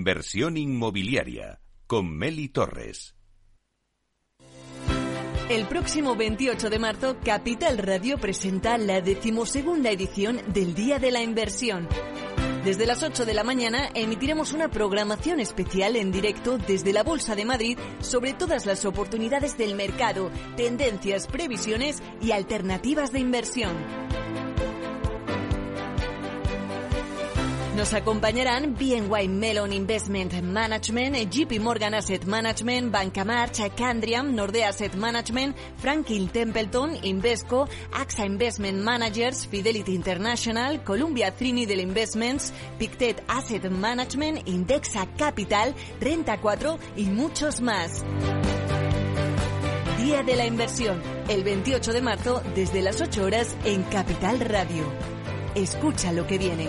Inversión inmobiliaria con Meli Torres. El próximo 28 de marzo, Capital Radio presenta la decimosegunda edición del Día de la Inversión. Desde las 8 de la mañana emitiremos una programación especial en directo desde la Bolsa de Madrid sobre todas las oportunidades del mercado, tendencias, previsiones y alternativas de inversión. Nos acompañarán BNY Mellon Investment Management, JP Morgan Asset Management, Banca March, Candriam, Nordea Asset Management, Franklin Templeton, Invesco, AXA Investment Managers, Fidelity International, Columbia Trinidad Investments, Pictet Asset Management, Indexa Capital, Renta 4 y muchos más. Día de la Inversión, el 28 de marzo desde las 8 horas en Capital Radio. Escucha lo que viene.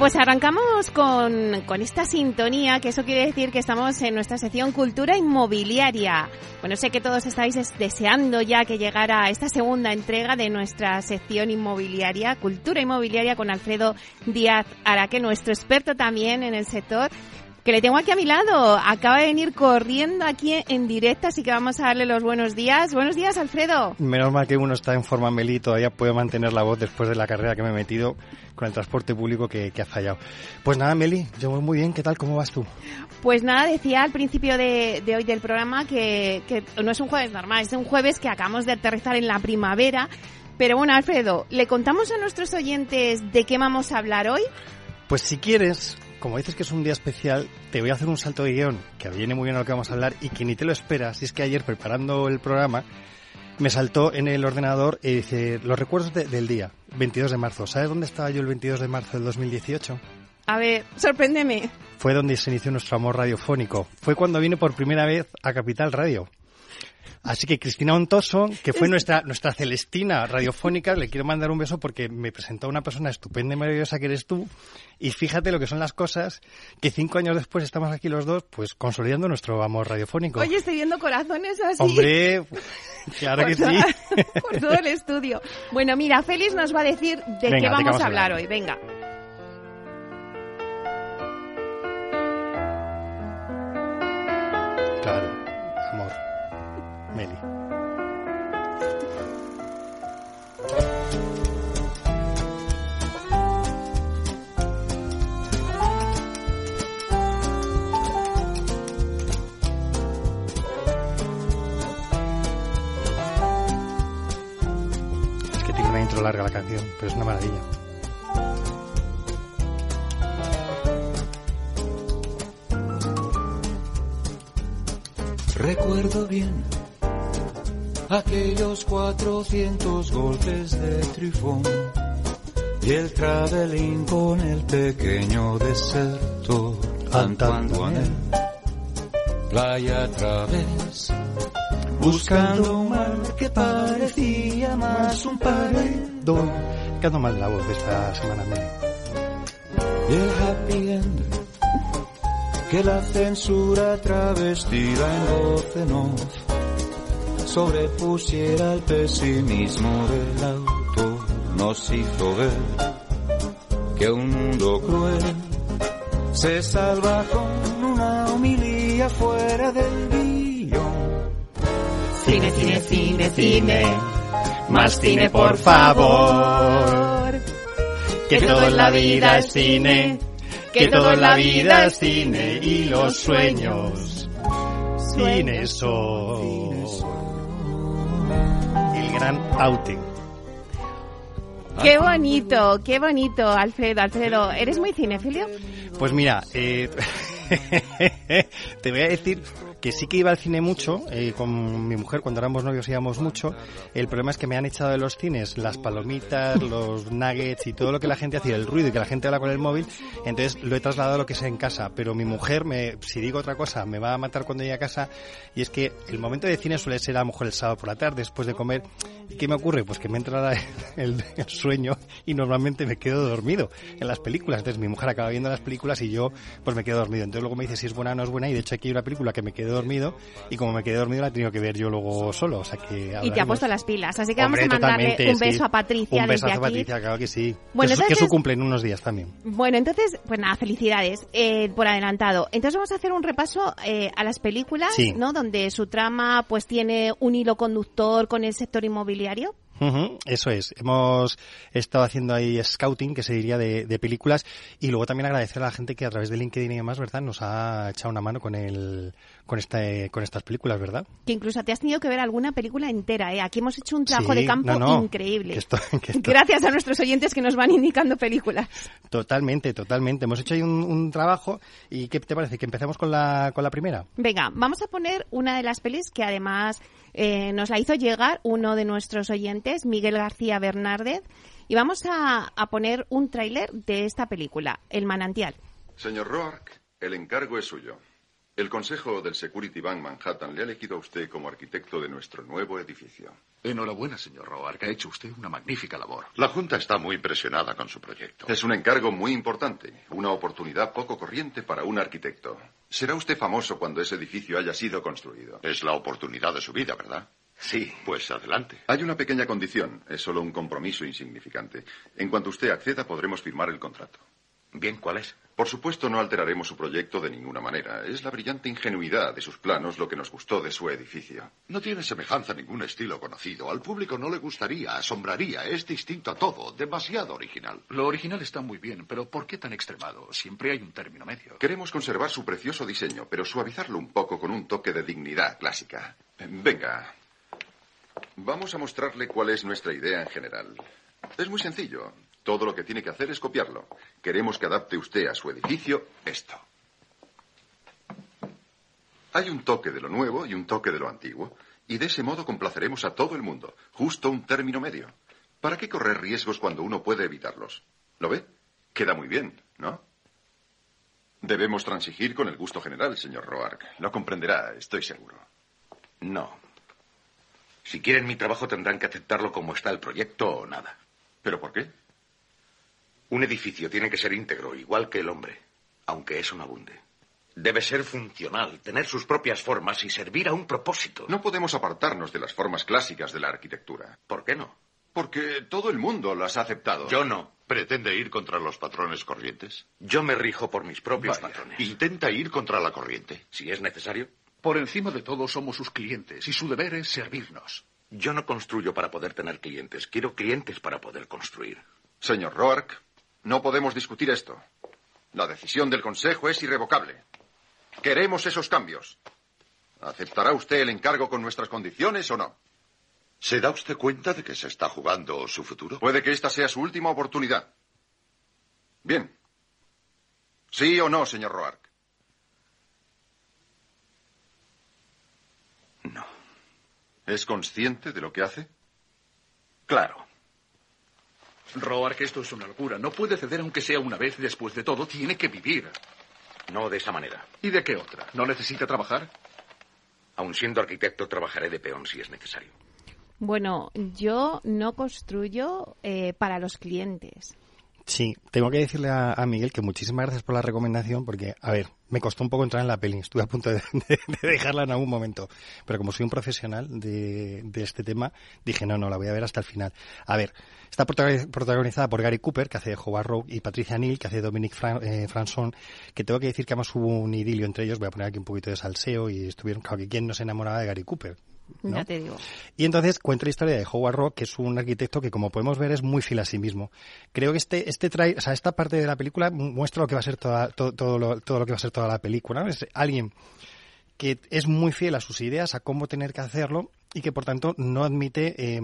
Pues arrancamos con, con, esta sintonía, que eso quiere decir que estamos en nuestra sección Cultura Inmobiliaria. Bueno, sé que todos estáis deseando ya que llegara esta segunda entrega de nuestra sección inmobiliaria, Cultura Inmobiliaria, con Alfredo Díaz Araque, nuestro experto también en el sector que le tengo aquí a mi lado. Acaba de venir corriendo aquí en directo, así que vamos a darle los buenos días. Buenos días, Alfredo. Menos mal que uno está en forma Meli, todavía puede mantener la voz después de la carrera que me he metido con el transporte público que, ha fallado. Pues nada, Meli, yo voy muy bien. ¿Qué tal? ¿Cómo vas tú? Pues nada, decía al principio de, hoy del programa que, que no es un jueves normal, es un jueves que acabamos de aterrizar en la primavera. Pero bueno, Alfredo, ¿le contamos a nuestros oyentes de qué vamos a hablar hoy? Pues si quieres, como dices que es un día especial, te voy a hacer un salto de guion que viene muy bien a lo que vamos a hablar y que ni te lo esperas. Y es que ayer, preparando el programa, me saltó en el ordenador y dice los recuerdos del día, 22 de marzo. ¿Sabes dónde estaba yo el 22 de marzo del 2018? A ver, sorpréndeme. Fue donde se inició nuestro amor radiofónico. Fue cuando vine por primera vez a Capital Radio. Así que Cristina Ontoso, que fue nuestra, nuestra Celestina radiofónica, le quiero mandar un beso porque me presentó una persona estupenda y maravillosa que eres tú. Y fíjate lo que son las cosas, que cinco años después estamos aquí los dos, pues consolidando nuestro amor radiofónico. Oye, estoy viendo corazones así. Hombre, claro que sí. por todo el estudio. Bueno, mira, Félix nos va a decir de qué vamos, a hablar hoy. Venga. Larga la canción, pero es una maravilla. Recuerdo bien aquellos 400 golpes de trifón y el traveling con el pequeño deserto Antoine playa a través buscando un mar que parecía más un paredón quedado mal la voz de esta semana y el happy end que la censura travestida en voz en sobrepusiera el pesimismo del auto, nos hizo ver que un mundo cruel se salva con una homilía fuera del guion. Cine, cine, cine, cine. Más cine, por favor. Que todo en la vida es cine. Que todo en la vida es cine y los sueños. Cine son. El gran outing. Qué bonito, qué bonito, Alfredo, Alfredo. ¿Eres muy cinefilio? Pues mira, eh, te voy a decir que sí que iba al cine mucho, eh, con mi mujer cuando éramos novios íbamos mucho. El problema es que me han echado de los cines las palomitas, los nuggets y todo lo que la gente hace, el ruido y que la gente habla con el móvil. Entonces lo he trasladado a lo que sea en casa. Pero mi mujer, me, si digo otra cosa, me va a matar cuando llegue a casa. Y es que el momento de cine suele ser a lo mejor el sábado por la tarde, después de comer. ¿Y qué me ocurre? Pues que me entra el, el sueño y normalmente me quedo dormido en las películas. Entonces mi mujer acaba viendo las películas y yo pues me quedo dormido. Entonces luego me dice si es buena o no es buena y de hecho aquí hay una película que me quedé dormido y como me quedé dormido la he tenido que ver yo luego solo. O sea que Y te ha puesto las pilas. Así que Hombre, vamos a mandarle un beso a Patricia Un beso desde a aquí. Patricia, claro que sí. Bueno, que, que su cumple en unos días también. Bueno, entonces, pues nada, felicidades eh, por adelantado. Entonces vamos a hacer un repaso eh, a las películas, Sí. ¿no? Donde su trama pues tiene un hilo conductor con el sector inmobiliario. Ujú, eso es. Hemos estado haciendo ahí scouting, que se diría, de, de películas. Y luego también agradecer a la gente que a través de LinkedIn y demás, ¿verdad? Nos ha echado una mano con el, con este, con estas películas, ¿verdad? Que incluso te has tenido que ver alguna película entera, ¿eh? Aquí hemos hecho un trabajo Sí, de campo no, no, increíble. que esto- que esto- Gracias a nuestros oyentes que nos van indicando películas. Totalmente, totalmente. Hemos hecho ahí un, un trabajo. ¿Y qué te parece? ¿Que empecemos con la, con la primera? Venga, vamos a poner una de las pelis que además eh, nos la hizo llegar uno de nuestros oyentes, Miguel García Bernárdez, y vamos a, a poner un tráiler de esta película, El manantial. Señor Roark, el encargo es suyo. El Consejo del Security Bank Manhattan le ha elegido a usted como arquitecto de nuestro nuevo edificio. Enhorabuena, señor Roark. Ha hecho usted una magnífica labor. La Junta está muy impresionada con su proyecto. Es un encargo muy importante, una oportunidad poco corriente para un arquitecto. Será usted famoso cuando ese edificio haya sido construido. Es la oportunidad de su vida, ¿verdad? Sí. Pues adelante. Hay una pequeña condición, es solo un compromiso insignificante. En cuanto usted acceda, podremos firmar el contrato. Bien, ¿cuál es? Por supuesto, no alteraremos su proyecto de ninguna manera. Es la brillante ingenuidad de sus planos lo que nos gustó de su edificio. No tiene semejanza a ningún estilo conocido. Al público no le gustaría, asombraría. Es distinto a todo. Demasiado original. Lo original está muy bien, pero ¿por qué tan extremado? Siempre hay un término medio. Queremos conservar su precioso diseño, pero suavizarlo un poco con un toque de dignidad clásica. Venga. Vamos a mostrarle cuál es nuestra idea en general. Es muy sencillo. Todo lo que tiene que hacer es copiarlo. Queremos que adapte usted a su edificio esto. Hay un toque de lo nuevo y un toque de lo antiguo, y de ese modo complaceremos a todo el mundo. Justo un término medio. ¿Para qué correr riesgos cuando uno puede evitarlos? ¿Lo ve? Queda muy bien, ¿no? Debemos transigir con el gusto general, señor Roark. Lo comprenderá, estoy seguro. No. Si quieren mi trabajo tendrán que aceptarlo como está el proyecto o nada. ¿Pero por qué? Un edificio tiene que ser íntegro, igual que el hombre, aunque eso no abunde. Debe ser funcional, tener sus propias formas y servir a un propósito. No podemos apartarnos de las formas clásicas de la arquitectura. ¿Por qué no? Porque todo el mundo las ha aceptado. Yo no. ¿Pretende ir contra los patrones corrientes? Yo me rijo por mis propios Vaya, patrones. Intenta ir contra la corriente. Si es necesario. Por encima de todo somos sus clientes y su deber es servirnos. Yo no construyo para poder tener clientes. Quiero clientes para poder construir. Señor Roark, no podemos discutir esto. La decisión del Consejo es irrevocable. Queremos esos cambios. ¿Aceptará usted el encargo con nuestras condiciones o no? ¿Se da usted cuenta de que se está jugando su futuro? Puede que esta sea su última oportunidad. Bien. ¿Sí o no, señor Roark? No. ¿Es consciente de lo que hace? Claro. Roark, esto es una locura. No puede ceder aunque sea una vez. Después de todo, tiene que vivir. No de esa manera. ¿Y de qué otra? ¿No necesita trabajar? Aun siendo arquitecto, trabajaré de peón si es necesario. Bueno, yo no construyo eh, para los clientes. Sí, tengo que decirle a, Miguel que muchísimas gracias por la recomendación, porque, a ver, me costó un poco entrar en la peli, estuve a punto de, de- de dejarla en algún momento, pero como soy un profesional de, de este tema, dije, no, no, la voy a ver hasta el final. A ver, está protagoniz- protagonizada por Gary Cooper, que hace de Howard Rogue, y Patricia Neal, que hace Dominic Fran- eh, Franson, que tengo que decir que además hubo un idilio entre ellos, voy a poner aquí un poquito de salseo, y estuvieron, claro, que quién no se enamoraba de Gary Cooper. ¿No? Ya te digo. Y entonces cuento la historia de Howard Rock, que es un arquitecto que, como podemos ver, es muy fiel a sí mismo. Creo que este, este trae, o sea, esta parte de la película muestra lo que va a ser toda, todo, todo, lo, todo lo que va a ser toda la película. ¿no? Es alguien que es muy fiel a sus ideas, a cómo tener que hacerlo y que, por tanto, no admite eh,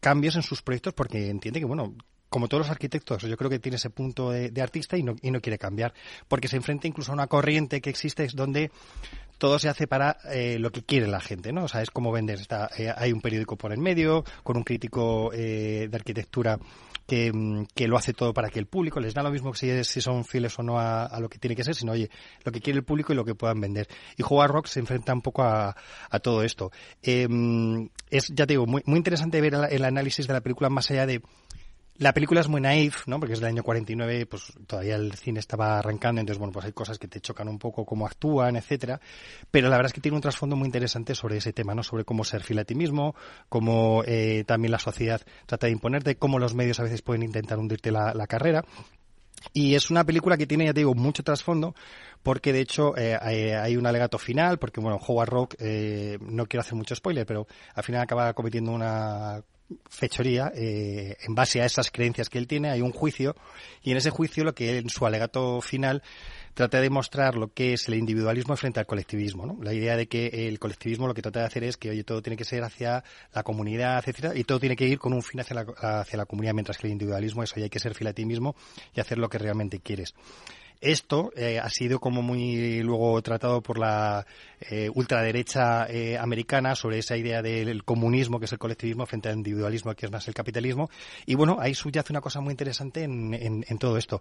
cambios en sus proyectos porque entiende que, bueno, como todos los arquitectos, yo creo que tiene ese punto de, de artista y no, y no quiere cambiar, porque se enfrenta incluso a una corriente que existe donde todo se hace para eh, lo que quiere la gente, ¿no? O sea, es como vender. Está, eh, hay un periódico por el medio, con un crítico eh, de arquitectura que, mm, que, lo hace todo para que el público les da lo mismo es, si son fieles o no a, lo que tiene que ser, sino, oye, lo que quiere el público y lo que puedan vender. Y Howard Rock se enfrenta un poco a, todo esto. Eh, es, ya te digo, muy, muy interesante ver el análisis de la película más allá de la película es muy naif, ¿no? Porque es del año 49, pues todavía el cine estaba arrancando, entonces, bueno, pues hay cosas que te chocan un poco, cómo actúan, etcétera. Pero la verdad es que tiene un trasfondo muy interesante sobre ese tema, ¿no? Sobre cómo ser fiel a ti mismo, cómo eh, también la sociedad trata de imponerte, cómo los medios a veces pueden intentar hundirte la, la carrera. Y es una película que tiene, ya te digo, mucho trasfondo, porque de hecho eh, hay un alegato final, porque bueno, Howard Rock, eh, no quiero hacer mucho spoiler, pero al final acaba cometiendo una fechoría eh, en base a esas creencias que él tiene. Hay un juicio y en ese juicio lo que en su alegato final trata de mostrar lo que es el individualismo frente al colectivismo ¿no? la idea de que el colectivismo lo que trata de hacer es que oye todo tiene que ser hacia la comunidad etcétera y todo tiene que ir con un fin hacia la, hacia la comunidad mientras que el individualismo es oye hay que ser fiel a ti mismo y hacer lo que realmente quieres esto eh, ha sido como muy luego tratado por la eh, ultraderecha eh, americana sobre esa idea del comunismo, que es el colectivismo, frente al individualismo, que es más el capitalismo. Y bueno, ahí subyace una cosa muy interesante en, en, todo esto.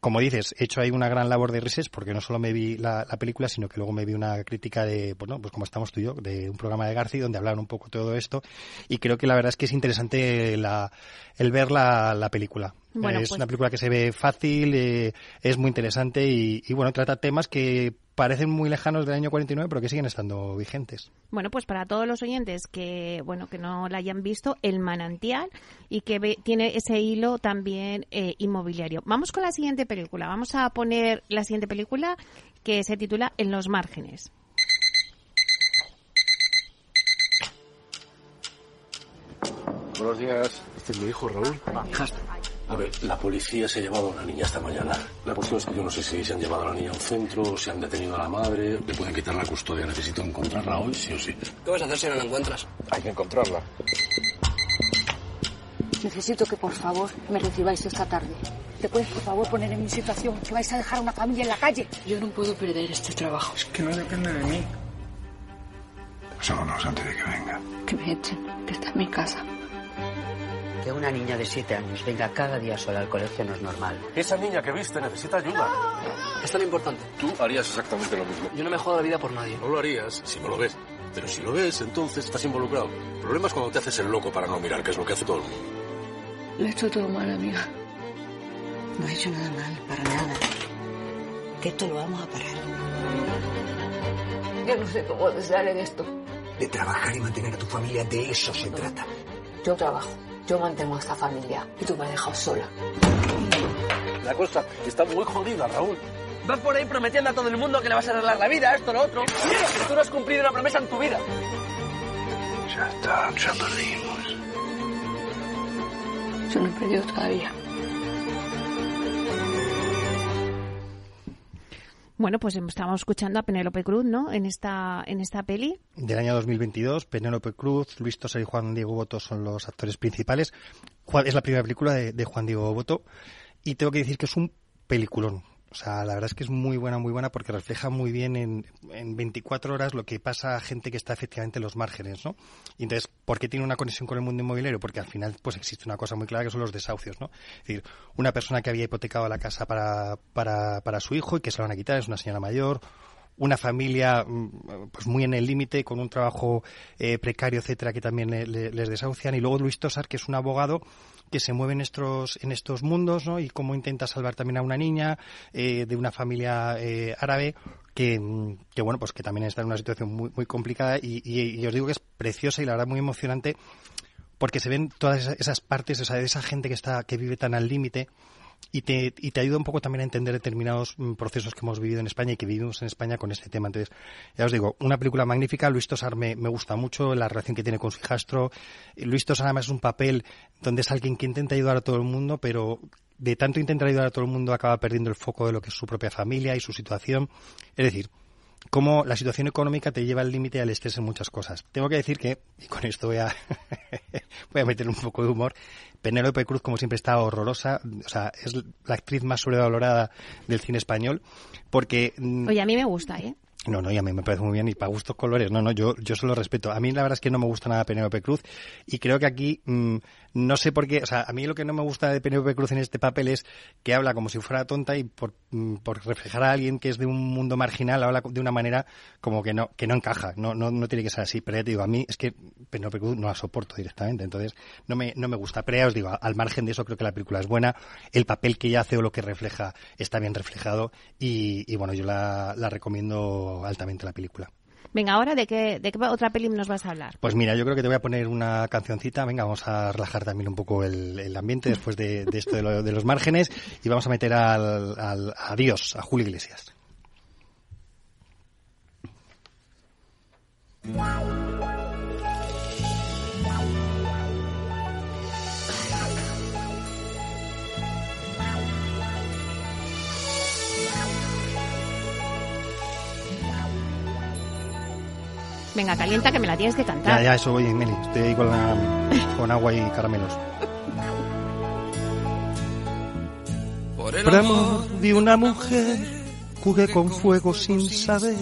Como dices, he hecho ahí una gran labor de research, porque no solo me vi la, la, película, sino que luego me vi una crítica de, bueno, pues como estamos tú y yo, de un programa de García, donde hablaron un poco todo esto. Y creo que la verdad es que es interesante la, el ver la película. Bueno, es pues... una película que se ve fácil, eh, es muy interesante y, y, bueno, trata temas que parecen muy lejanos del año 49, pero que siguen estando vigentes. Bueno, pues para todos los oyentes que bueno que no la hayan visto, El Manantial y que ve, tiene ese hilo también eh, inmobiliario. Vamos con la siguiente película. Vamos a poner la siguiente película que se titula En los márgenes. Buenos días. Este es mi hijo Raúl. A ver, la policía se ha llevado a una niña esta mañana. La cuestión es que yo no sé si se han llevado a la niña a un centro, si han detenido a la madre, le pueden quitar la custodia. Necesito encontrarla hoy, sí o sí. ¿Qué vas a hacer si no la encuentras? Hay que encontrarla. Necesito que por favor me recibáis esta tarde. ¿Te puedes por favor poner en mi situación? Que vais a dejar a una familia en la calle. Yo no puedo perder este trabajo. Es que no depende de mí. Vámonos antes de que venga. Que me echen, que está en mi casa. Que una niña de siete años venga cada día sola al colegio no es normal. Esa niña que viste necesita ayuda. Es tan importante. Tú harías exactamente lo mismo. Yo no me jodo la vida por nadie. No lo harías si no lo ves. Pero si lo ves, entonces estás involucrado. El problema es cuando te haces el loco para no mirar, que es lo que hace todo el mundo. Lo he hecho todo mal, amiga. No he hecho nada mal, para nada. Que esto lo vamos a parar. Yo no sé cómo desear en esto. De trabajar y mantener a tu familia, de eso se trata. Yo trabajo. Yo mantengo a esta familia y tú me has dejado sola. La cosa está muy jodida, Raúl. Vas por ahí prometiendo a todo el mundo que le vas a arreglar la vida, esto, lo otro. Mira, tú no has cumplido una promesa en tu vida. Ya está, ya perdimos. Yo no he perdido todavía. Bueno, pues estábamos escuchando a Penélope Cruz, ¿no? En esta, en esta peli. Del año 2022, Penélope Cruz, Luis Tosar y Juan Diego Boto son los actores principales. Es la primera película de, de Juan Diego Boto y tengo que decir que es un peliculón. O sea, la verdad es que es muy buena, muy buena porque refleja muy bien en, en 24 horas lo que pasa a gente que está efectivamente en los márgenes, ¿no? Y entonces, ¿por qué tiene una conexión con el mundo inmobiliario? Porque al final, pues existe una cosa muy clara que son los desahucios, ¿no? Es decir, una persona que había hipotecado la casa para, para, para su hijo y que se la van a quitar, es una señora mayor, una familia pues muy en el límite, con un trabajo eh, precario, etcétera, que también le, le, les desahucian. Y luego Luis Tosar, que es un abogado que se mueve en estos, en estos mundos, ¿no? Y cómo intenta salvar también a una niña eh, de una familia eh, árabe que, que, bueno, pues que también está en una situación muy, muy complicada y, y, y, os digo que es preciosa y la verdad muy emocionante porque se ven todas esas partes, o sea, de esa gente que está, que vive tan al límite, y te, y te ayuda un poco también a entender determinados mm, procesos que hemos vivido en España y que vivimos en España con este tema. Entonces, ya os digo, una película magnífica. Luis Tosar me, me gusta mucho, la relación que tiene con su hijastro. Luis Tosar además es un papel donde es alguien que intenta ayudar a todo el mundo, pero de tanto intentar ayudar a todo el mundo acaba perdiendo el foco de lo que es su propia familia y su situación. Es decir, cómo la situación económica te lleva al límite al estrés en muchas cosas. Tengo que decir que, y con esto voy a, voy a meter un poco de humor, Penélope Cruz, como siempre, está horrorosa. O sea, es la actriz más sobrevalorada del cine español. Porque. mm, Oye, a mí me gusta, ¿eh? No, no, y a mí me parece muy bien y para gustos colores. No, no, yo, yo solo respeto. A mí la verdad es que no me gusta nada Penélope Cruz y creo que aquí mm, no sé por qué, o sea, a mí lo que no me gusta de Penélope Cruz en este papel es que habla como si fuera tonta y por, mm, por reflejar a alguien que es de un mundo marginal habla de una manera como que no que no encaja, no no, no tiene que ser así. Pero ya te digo, a mí es que Penélope Cruz no la soporto directamente, entonces no me, no me gusta. Pero ya os digo, al margen de eso creo que la película es buena, el papel que ella hace o lo que refleja está bien reflejado y, y bueno, yo la, la recomiendo altamente la película. Venga, ahora, ¿de qué, ¿de qué otra peli nos vas a hablar? Pues mira, yo creo que te voy a poner una cancioncita. Venga, vamos a relajar también un poco el, el ambiente después de, de esto de, lo- de los márgenes y vamos a meter al, al a Dios, a Julio Iglesias. Venga, calienta que me la tienes que Ya, cantar. ya, eso, oye, Meli, estoy ahí con, la- con agua y caramelos. Por amor de una mujer jugué con fuego sin saber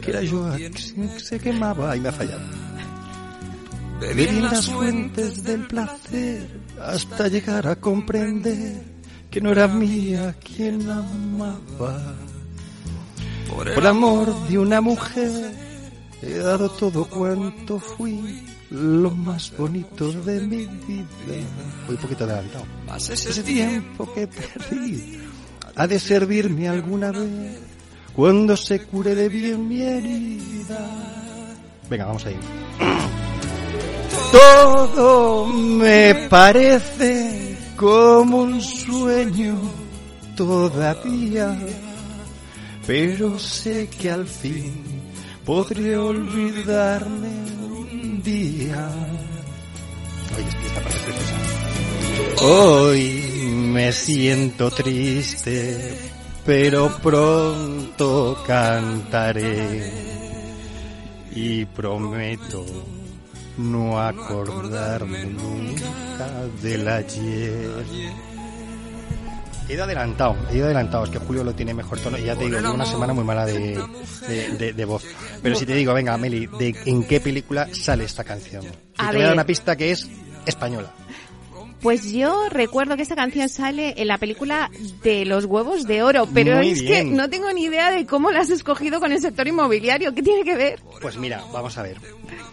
que era yo a quien se quemaba y me ha fallado. Bebí en las fuentes del placer hasta llegar a comprender que no era mía quien amaba. Por amor de una mujer he dado todo cuanto fui, lo más bonito de mi vida. Voy un poquito adelantado. Ese tiempo que perdí ha de servirme alguna vez cuando se cure de bien mi herida. Venga, vamos ahí. Todo me parece como un sueño todavía, pero sé que al fin podré olvidarme un día. Hoy me siento triste, pero pronto cantaré y prometo no acordarme nunca del ayer. He ido adelantado, he ido adelantado, es que Julio lo tiene mejor tono y ya te digo, llevo una semana muy mala de, de, de- de voz. Pero si te digo, venga, Meli, ¿de ¿en qué película sale esta canción? Y A te voy a dar una pista que es española. Pues yo recuerdo que esta canción sale en la película de los huevos de oro, pero Muy es bien. que no tengo ni idea de cómo la has escogido con el sector inmobiliario. ¿Qué tiene que ver? Pues mira, vamos a ver.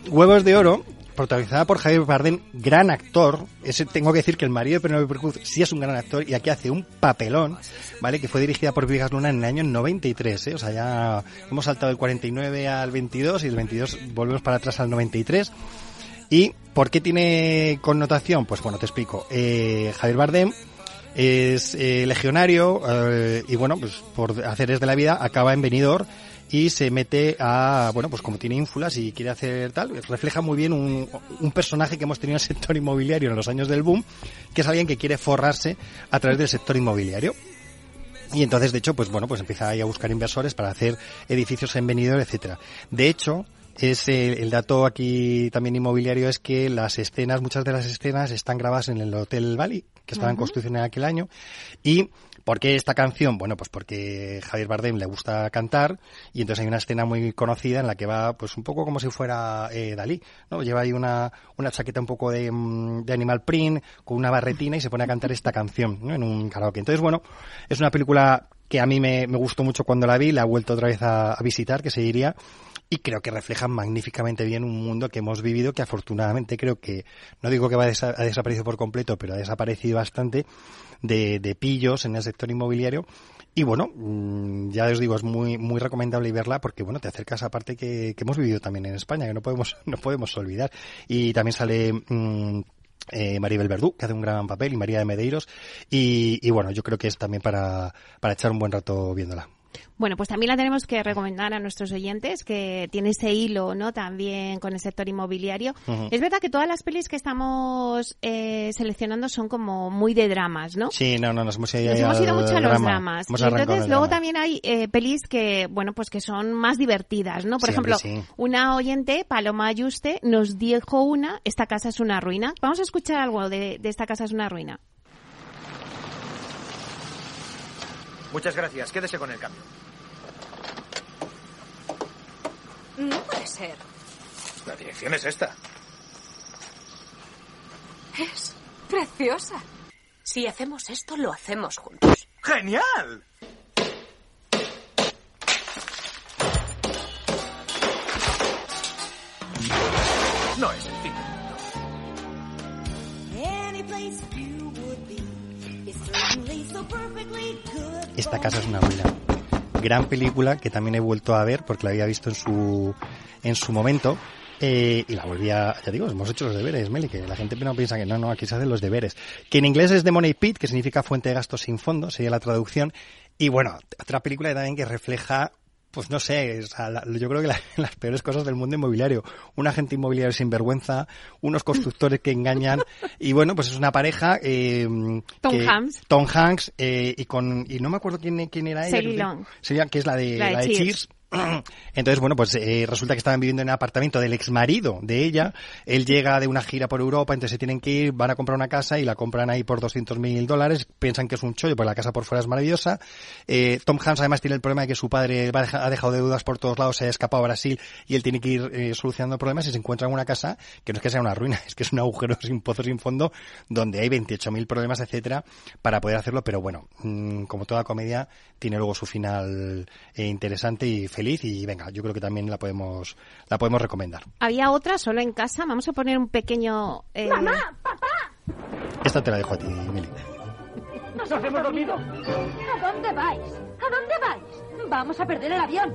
Huevos de Oro, protagonizada por Javier Bardem, gran actor. Tengo que decir que el marido de Penélope Cruz sí es un gran actor y aquí hace un papelón, ¿vale? Que fue dirigida por Vigas Luna en el año 93, ¿eh? O sea, ya hemos saltado del 49 al 22 y del 22 volvemos para atrás al 93. ¿Y por qué tiene connotación? Pues bueno, te explico. Eh, Javier Bardem es eh, legionario eh, y bueno, pues por haceres de la vida acaba en Benidorm y se mete a, bueno, pues como tiene ínfulas y quiere hacer tal, refleja muy bien un, un personaje que hemos tenido en el sector inmobiliario en los años del boom, que es alguien que quiere forrarse a través del sector inmobiliario. Y entonces, de hecho, pues bueno, pues empieza ahí a buscar inversores para hacer edificios en Benidorm, etcétera. De hecho, es el, el dato aquí también inmobiliario es que las escenas, muchas de las escenas están grabadas en el Hotel Bali, que estaba en Ujú. construcción en aquel año. Y ¿Por qué esta canción? Bueno, pues porque Javier Bardem le gusta cantar y entonces hay una escena muy conocida en la que va pues un poco como si fuera eh, Dalí, ¿no? Lleva ahí una, una chaqueta un poco de, mm, de animal print con una barretina y se pone a cantar esta canción ¿no? en un karaoke. Entonces, bueno, es una película que a mí me, me gustó mucho cuando la vi, la he vuelto otra vez a, visitar, que se diría, y creo que refleja magníficamente bien un mundo que hemos vivido que afortunadamente creo que, no digo que va a, desa- ha desaparecido por completo, pero ha desaparecido bastante de, de pillos en el sector inmobiliario. Y bueno, mm, ya os digo, es muy, muy recomendable verla porque bueno, te acercas a parte que, que hemos vivido también en España, que no podemos, no podemos olvidar. Y también sale, mm, eh, Maribel Verdú, que hace un gran papel, y María de Medeiros. Y, y bueno, yo creo que es también para, para echar un buen rato viéndola. Bueno, pues también la tenemos que recomendar a nuestros oyentes, que tiene ese hilo, ¿no? También con el sector inmobiliario. Es verdad que todas las pelis que estamos eh, seleccionando son como muy de dramas, ¿no? Sí, no, no, nos hemos ido, Nos hemos ido al mucho a los drama. dramas. Hemos Y arrancado entonces luego drama. también hay eh, pelis que, bueno, pues que son más divertidas, ¿no? Por Sí, ejemplo, sí. una oyente, Paloma Ayuste, nos dijo una, esta casa es una ruina. Vamos a escuchar algo de, de esta casa es una ruina. Muchas gracias. Quédese con el cambio. No puede ser. La dirección es esta. Es preciosa. Si hacemos esto, lo hacemos juntos. ¡Genial! No es el fin del mundo. Esta casa es una ruina. Gran película que también he vuelto a ver porque la había visto en su, en su momento. eh, y la volví a, ya digo, hemos hecho los deberes, Meli, que la gente no piensa que no, no, aquí se hacen los deberes. Que en inglés es The Money Pit, que significa fuente de gastos sin fondo, sería la traducción. Y bueno, otra película también que refleja, pues no sé, yo creo que la- las peores cosas del mundo inmobiliario. Un agente inmobiliario sin vergüenza, unos constructores que engañan, y bueno, pues es una pareja, eh, Tom que- Hanks. Tom Hanks, eh, y con, y no me acuerdo quién, quién era ella. Sally que- que es la de, La de la de Cheers. Cheers. Entonces, bueno, pues eh, resulta que estaban viviendo en un apartamento del ex marido de ella. Él llega de una gira por Europa, entonces se tienen que ir, van a comprar una casa y la compran ahí por 200 mil dólares. Piensan que es un chollo, pues la casa por fuera es maravillosa. Eh, Tom Hanks además tiene el problema de que su padre ha dejado deudas por todos lados, se ha escapado a Brasil y él tiene que ir eh, solucionando problemas y se encuentra en una casa que no es que sea una ruina, es que es un agujero sin pozo, sin fondo, donde hay 28 mil problemas, etcétera, para poder hacerlo. Pero bueno, mm, como toda comedia, tiene luego su final eh, interesante y feliz y venga, yo creo que también la podemos, la podemos recomendar. Había otra solo en casa. Vamos a poner un pequeño... eh, Esta te la dejo a ti, Meli. ¡Nos hacemos dormido! ¿A dónde vais? ¿A dónde vais? Vamos a perder el avión.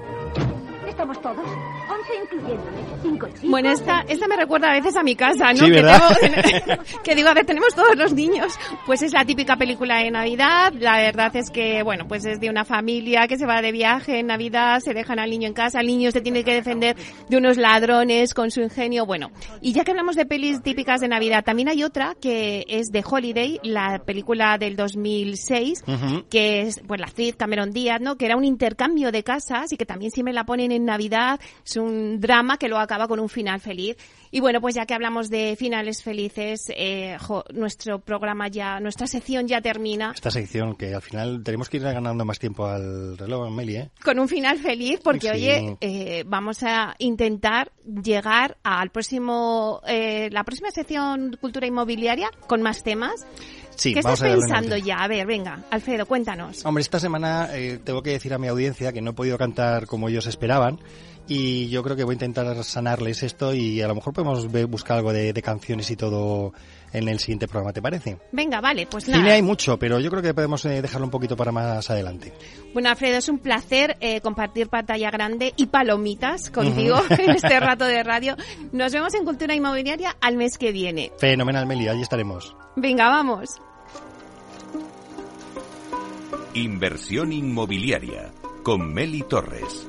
Estamos todos, 11 incluyéndome, cinco chicos. Bueno, esta, esta me recuerda a veces a mi casa, ¿no? Sí, que, tengo- que digo, a ver, tenemos todos los niños. Pues es la típica película de Navidad. La verdad es que, bueno, pues es de una familia que se va de viaje en Navidad, se dejan al niño en casa, el niño se tiene que defender de unos ladrones con su ingenio. Bueno, y ya que hablamos de pelis típicas de Navidad, también hay otra que es de Holiday, la película del 2006, que es pues la actriz Cameron Díaz, ¿no? Que era un intercambio de casas y que también siempre la ponen en Navidad. Es un drama que luego acaba con un final feliz. Y bueno, pues ya que hablamos de finales felices, eh, jo, nuestro programa ya, nuestra sección ya termina Esta sección que al final tenemos que ir ganando más tiempo al reloj, Meli, ¿eh? con un final feliz porque, Sí. oye, eh, vamos a intentar llegar al próximo, eh, la próxima sección Cultura Inmobiliaria con más temas. Sí, ¿Qué vamos estás pensando ya? A ver, venga, Alfredo, cuéntanos. Hombre, esta semana eh, tengo que decir a mi audiencia que no he podido cantar como ellos esperaban y yo creo que voy a intentar sanarles esto y a lo mejor podemos buscar algo de, de canciones y todo en el siguiente programa, ¿te parece? Venga, vale, pues nada. Cine hay mucho, pero yo creo que podemos eh, dejarlo un poquito para más adelante. Bueno, Alfredo, es un placer eh, compartir pantalla grande y palomitas contigo en este rato de radio. Nos vemos en Cultura Inmobiliaria al mes que viene. Fenomenal, Meli, allí estaremos. Venga, vamos. Inversión inmobiliaria con Meli Torres.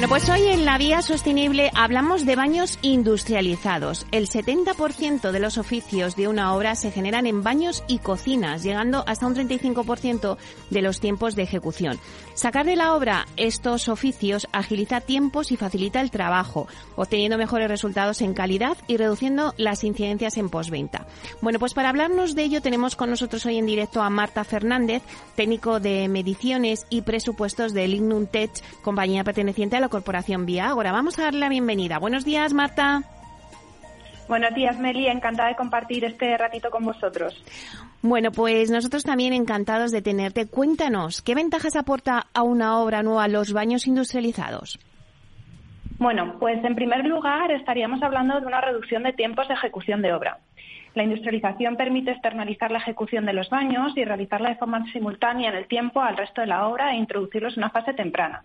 Bueno, pues hoy en la Vía Sostenible hablamos de baños industrializados. El 70% de los oficios de una obra se generan en baños y cocinas, llegando hasta un 35% de los tiempos de ejecución. Sacar de la obra estos oficios agiliza tiempos y facilita el trabajo, obteniendo mejores resultados en calidad y reduciendo las incidencias en postventa. Bueno, pues para hablarnos de ello tenemos con nosotros hoy en directo a Marta Fernández, técnico de mediciones y presupuestos de Lignum Tech, compañía perteneciente a la corporación Vía Agora. Vamos a darle la bienvenida. Buenos días, Marta. Buenos días, Meli. Encantada de compartir este ratito con vosotros. Bueno, pues nosotros también encantados de tenerte. Cuéntanos, ¿qué ventajas aporta a una obra nueva los baños industrializados? Bueno, pues en primer lugar estaríamos hablando de una reducción de tiempos de ejecución de obra. La industrialización permite externalizar la ejecución de los baños y realizarla de forma simultánea en el tiempo al resto de la obra e introducirlos en una fase temprana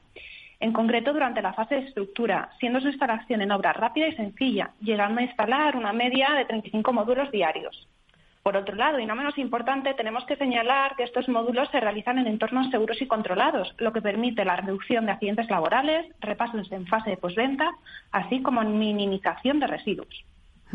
en concreto durante la fase de estructura, siendo su instalación en obra rápida y sencilla, llegando a instalar una media de 35 módulos diarios. Por otro lado, y no menos importante, tenemos que señalar que estos módulos se realizan en entornos seguros y controlados, lo que permite la reducción de accidentes laborales, repasos en fase de postventa, así como minimización de residuos.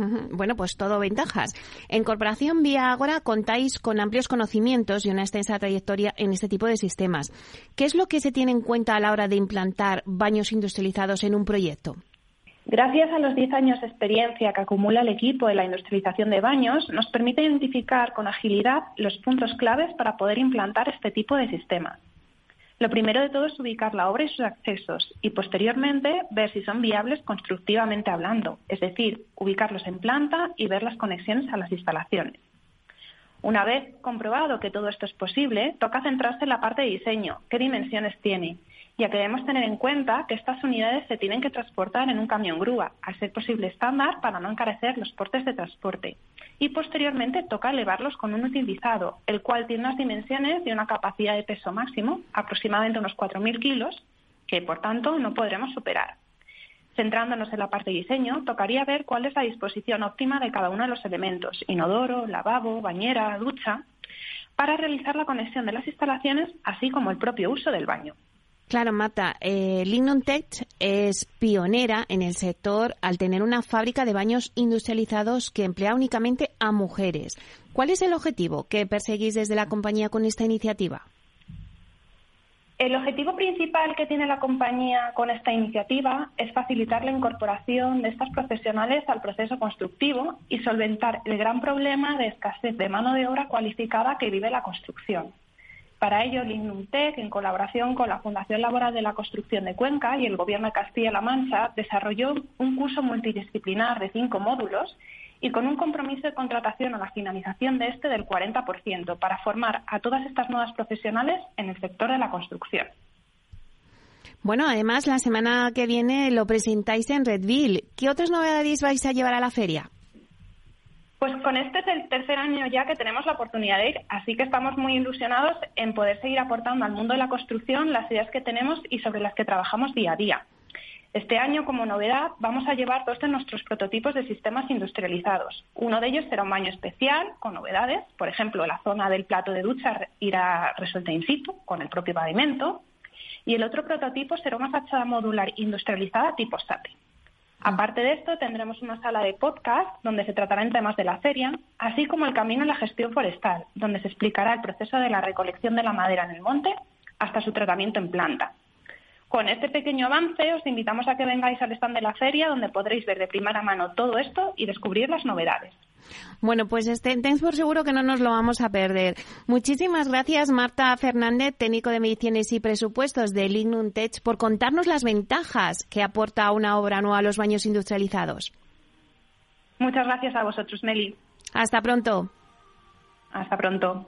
Bueno, pues todo ventajas. En Corporación Vía Agora contáis con amplios conocimientos y una extensa trayectoria en este tipo de sistemas. ¿Qué es lo que se tiene en cuenta a la hora de implantar baños industrializados en un proyecto? Gracias a los 10 años de experiencia que acumula el equipo en la industrialización de baños, nos permite identificar con agilidad los puntos claves para poder implantar este tipo de sistemas. Lo primero de todo es ubicar la obra y sus accesos y posteriormente ver si son viables constructivamente hablando, es decir, ubicarlos en planta y ver las conexiones a las instalaciones. Una vez comprobado que todo esto es posible, toca centrarse en la parte de diseño, qué dimensiones tiene, ya que debemos tener en cuenta que estas unidades se tienen que transportar en un camión grúa, al ser posible estándar para no encarecer los portes de transporte y posteriormente toca elevarlos con un utilizado, el cual tiene unas dimensiones de una capacidad de peso máximo, aproximadamente unos 4.000 kilos, que por tanto no podremos superar. Centrándonos en la parte de diseño, tocaría ver cuál es la disposición óptima de cada uno de los elementos, inodoro, lavabo, bañera, ducha, para realizar la conexión de las instalaciones, así como el propio uso del baño. Claro, Mata, eh, Tech es pionera en el sector al tener una fábrica de baños industrializados que emplea únicamente a mujeres. ¿Cuál es el objetivo que perseguís desde la compañía con esta iniciativa? El objetivo principal que tiene la compañía con esta iniciativa es facilitar la incorporación de estas profesionales al proceso constructivo y solventar el gran problema de escasez de mano de obra cualificada que vive la construcción. Para ello, Tech, en colaboración con la Fundación Laboral de la Construcción de Cuenca y el Gobierno de Castilla-La Mancha, desarrolló un curso multidisciplinar de cinco módulos y con un compromiso de contratación a la finalización de este del 40% para formar a todas estas nuevas profesionales en el sector de la construcción. Bueno, además, la semana que viene lo presentáis en Redville. ¿Qué otras novedades vais a llevar a la feria? Pues con este es el tercer año ya que tenemos la oportunidad de ir, así que estamos muy ilusionados en poder seguir aportando al mundo de la construcción las ideas que tenemos y sobre las que trabajamos día a día. Este año, como novedad, vamos a llevar dos de nuestros prototipos de sistemas industrializados. Uno de ellos será un baño especial con novedades, por ejemplo, la zona del plato de ducha irá resuelta in situ con el propio pavimento, y el otro prototipo será una fachada modular industrializada tipo SATE. Aparte de esto, tendremos una sala de podcast donde se tratarán temas de la feria, así como el camino en la gestión forestal, donde se explicará el proceso de la recolección de la madera en el monte hasta su tratamiento en planta. Con este pequeño avance os invitamos a que vengáis al stand de la feria donde podréis ver de primera mano todo esto y descubrir las novedades. Bueno, pues estén por seguro que no nos lo vamos a perder. Muchísimas gracias, Marta Fernández, técnico de mediciones y presupuestos de Lignum Tech, por contarnos las ventajas que aporta una obra nueva a los baños industrializados. Muchas gracias a vosotros, Meli. Hasta pronto. Hasta pronto.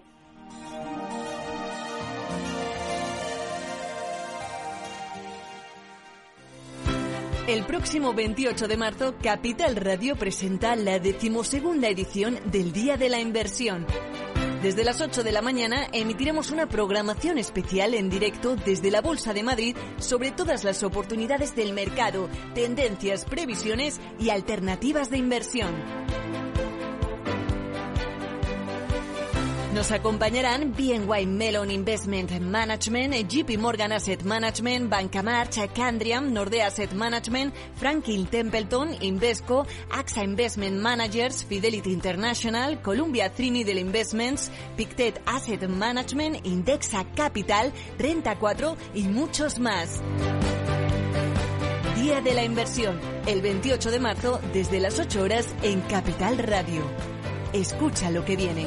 El próximo 28 de marzo, Capital Radio presenta la decimosegunda edición del Día de la Inversión. Desde las 8 de la mañana emitiremos una programación especial en directo desde la Bolsa de Madrid sobre todas las oportunidades del mercado, tendencias, previsiones y alternativas de inversión. Nos acompañarán BNY Mellon Investment Management, JP Morgan Asset Management, Banca March, Candriam, Nordea Asset Management, Franklin Templeton, Invesco, AXA Investment Managers, Fidelity International, Columbia Trinidad Investments, Pictet Asset Management, Indexa Capital, Renta 4 y muchos más. Día de la Inversión, el 28 de marzo desde las 8 horas en Capital Radio. Escucha lo que viene.